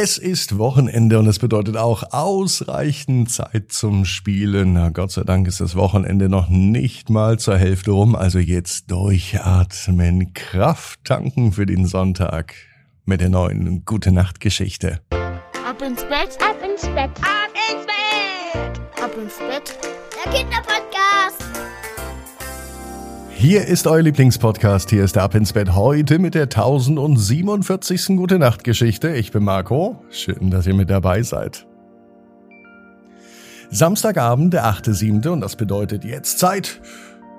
Es ist Wochenende und es bedeutet auch ausreichend Zeit zum Spielen. Na, Gott sei Dank ist das Wochenende noch nicht mal zur Hälfte rum, also jetzt durchatmen, Kraft tanken für den Sonntag mit der neuen Gute Nacht Geschichte. Ab ins Bett, ab ins Bett, ab ins Bett, ab ins Bett. Der Kinderpodcast. Hier ist euer Lieblingspodcast. Hier ist der Ab ins Bett heute mit der 1047. Gute Nacht Geschichte. Ich bin Marco. Schön, dass ihr mit dabei seid. Samstagabend, der 8.7. und das bedeutet jetzt Zeit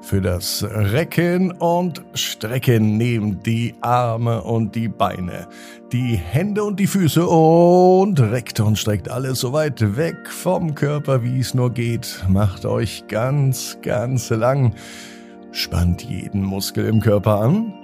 für das Recken und Strecken. Nehmt die Arme und die Beine, die Hände und die Füße und reckt und streckt alles so weit weg vom Körper, wie es nur geht. Macht euch ganz, ganz lang. Spannt jeden Muskel im Körper an.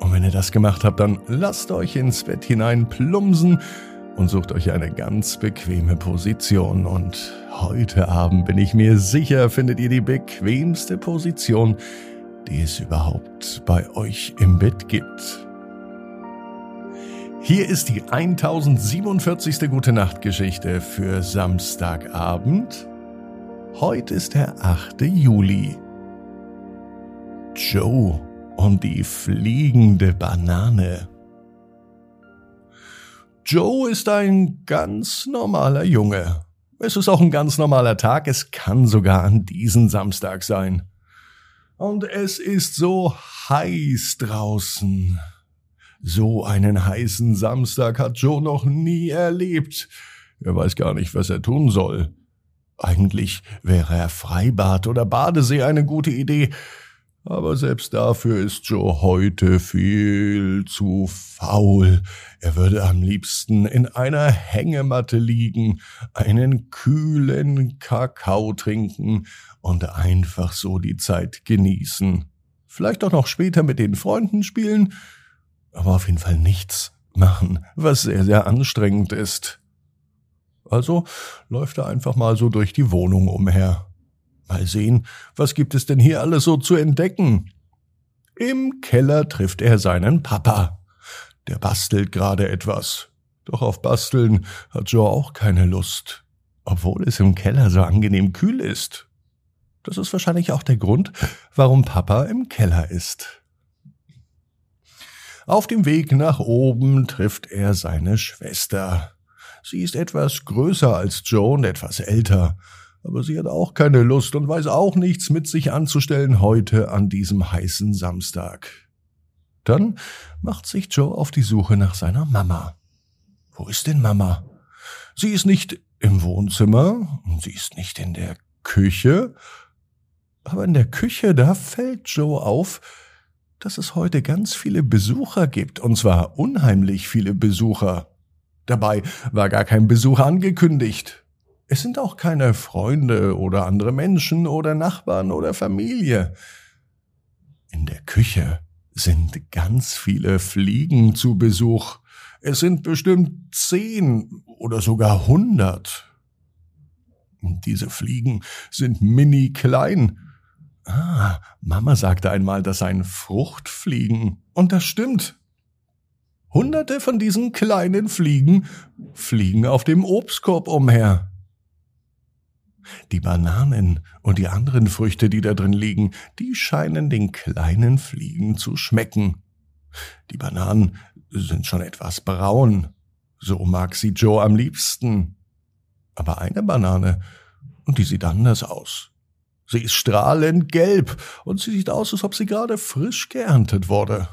Und wenn ihr das gemacht habt, dann lasst euch ins Bett hinein plumsen und sucht euch eine ganz bequeme Position. Und heute Abend bin ich mir sicher, findet ihr die bequemste Position, die es überhaupt bei euch im Bett gibt. Hier ist die 1047. Gute Nacht Geschichte für Samstagabend. Heute ist der 8. Juli. Joe und die fliegende Banane. Joe ist ein ganz normaler Junge. Es ist auch ein ganz normaler Tag, es kann sogar an diesem Samstag sein. Und es ist so heiß draußen. So einen heißen Samstag hat Joe noch nie erlebt. Er weiß gar nicht, was er tun soll. Eigentlich wäre er Freibad oder Badesee eine gute Idee, aber selbst dafür ist Joe heute viel zu faul. Er würde am liebsten in einer Hängematte liegen, einen kühlen Kakao trinken und einfach so die Zeit genießen. Vielleicht auch noch später mit den Freunden spielen, aber auf jeden Fall nichts machen, was sehr, sehr anstrengend ist. Also läuft er einfach mal so durch die Wohnung umher. Mal sehen, was gibt es denn hier alles so zu entdecken? Im Keller trifft er seinen Papa. Der bastelt gerade etwas. Doch auf Basteln hat Joe auch keine Lust, obwohl es im Keller so angenehm kühl ist. Das ist wahrscheinlich auch der Grund, warum Papa im Keller ist. Auf dem Weg nach oben trifft er seine Schwester. Sie ist etwas größer als Joe und etwas älter, aber sie hat auch keine Lust und weiß auch nichts mit sich anzustellen heute an diesem heißen Samstag. Dann macht sich Joe auf die Suche nach seiner Mama. Wo ist denn Mama? Sie ist nicht im Wohnzimmer, sie ist nicht in der Küche, aber in der Küche, da fällt Joe auf, dass es heute ganz viele Besucher gibt, und zwar unheimlich viele Besucher. Dabei war gar kein Besuch angekündigt. Es sind auch keine Freunde oder andere Menschen oder Nachbarn oder Familie. In der Küche sind ganz viele Fliegen zu Besuch. Es sind bestimmt zehn oder sogar hundert. Und diese Fliegen sind mini klein. Ah, Mama sagte einmal, das seien Fruchtfliegen. Und das stimmt. Hunderte von diesen kleinen Fliegen fliegen auf dem Obstkorb umher. Die Bananen und die anderen Früchte, die da drin liegen, die scheinen den kleinen Fliegen zu schmecken. Die Bananen sind schon etwas braun. So mag sie Joe am liebsten. Aber eine Banane, und die sieht anders aus. Sie ist strahlend gelb und sie sieht aus, als ob sie gerade frisch geerntet wurde.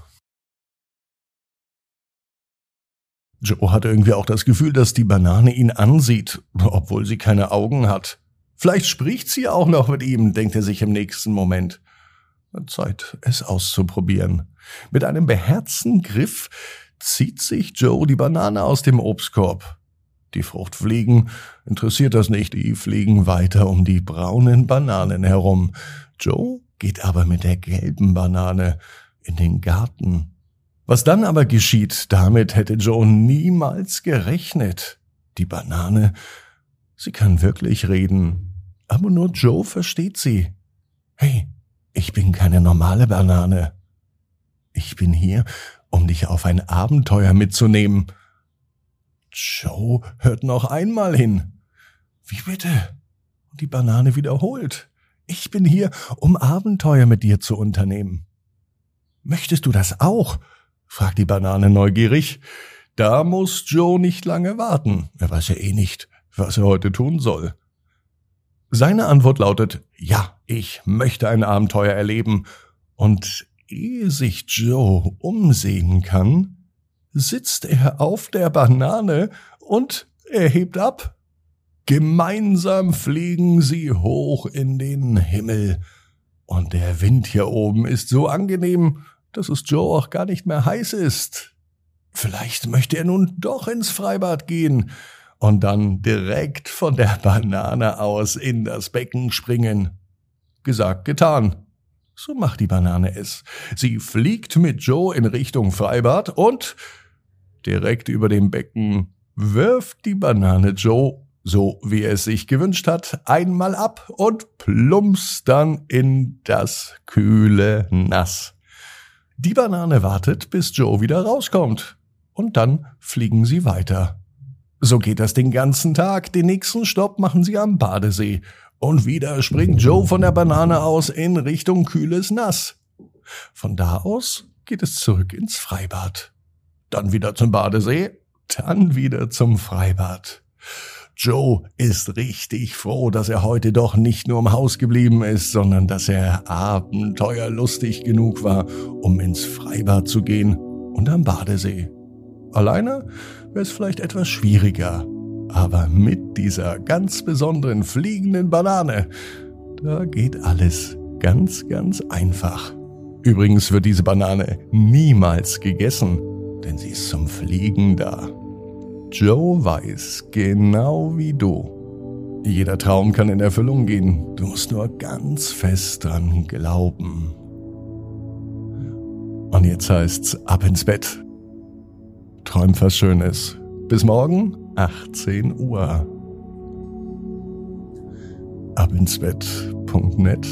Joe hat irgendwie auch das Gefühl, dass die Banane ihn ansieht, obwohl sie keine Augen hat. Vielleicht spricht sie auch noch mit ihm, denkt er sich im nächsten Moment. Zeit, es auszuprobieren. Mit einem beherzten Griff zieht sich Joe die Banane aus dem Obstkorb. Die Fruchtfliegen interessiert das nicht, die fliegen weiter um die braunen Bananen herum. Joe geht aber mit der gelben Banane in den Garten. Was dann aber geschieht, damit hätte Joe niemals gerechnet. Die Banane, sie kann wirklich reden aber nur Joe versteht sie. Hey, ich bin keine normale Banane. Ich bin hier, um dich auf ein Abenteuer mitzunehmen. Joe hört noch einmal hin. Wie bitte? Die Banane wiederholt. Ich bin hier, um Abenteuer mit dir zu unternehmen. Möchtest du das auch? fragt die Banane neugierig. Da muss Joe nicht lange warten. Er weiß ja eh nicht, was er heute tun soll. Seine Antwort lautet, ja, ich möchte ein Abenteuer erleben. Und ehe sich Joe umsehen kann, sitzt er auf der Banane und er hebt ab. Gemeinsam fliegen sie hoch in den Himmel. Und der Wind hier oben ist so angenehm, dass es Joe auch gar nicht mehr heiß ist. Vielleicht möchte er nun doch ins Freibad gehen und dann direkt von der Banane aus in das Becken springen. Gesagt, getan. So macht die Banane es. Sie fliegt mit Joe in Richtung Freibad und direkt über dem Becken wirft die Banane Joe, so wie er es sich gewünscht hat, einmal ab und plumps dann in das kühle Nass. Die Banane wartet, bis Joe wieder rauskommt. Und dann fliegen sie weiter. So geht das den ganzen Tag. Den nächsten Stopp machen sie am Badesee. Und wieder springt Joe von der Banane aus in Richtung kühles Nass. Von da aus geht es zurück ins Freibad. Dann wieder zum Badesee, dann wieder zum Freibad. Joe ist richtig froh, dass er heute doch nicht nur im Haus geblieben ist, sondern dass er abenteuerlustig genug war, um ins Freibad zu gehen und am Badesee. Alleine wäre es vielleicht etwas schwieriger, aber mit dieser ganz besonderen fliegenden Banane, da geht alles ganz, ganz einfach. Übrigens wird diese Banane niemals gegessen, denn sie ist zum Fliegen da. Joe weiß, genau wie du. Jeder Traum kann in Erfüllung gehen. Du musst nur ganz fest dran glauben. Und jetzt heißt's ab ins Bett. Träum was Schönes. Bis morgen, 18 Uhr. Abinsbett.net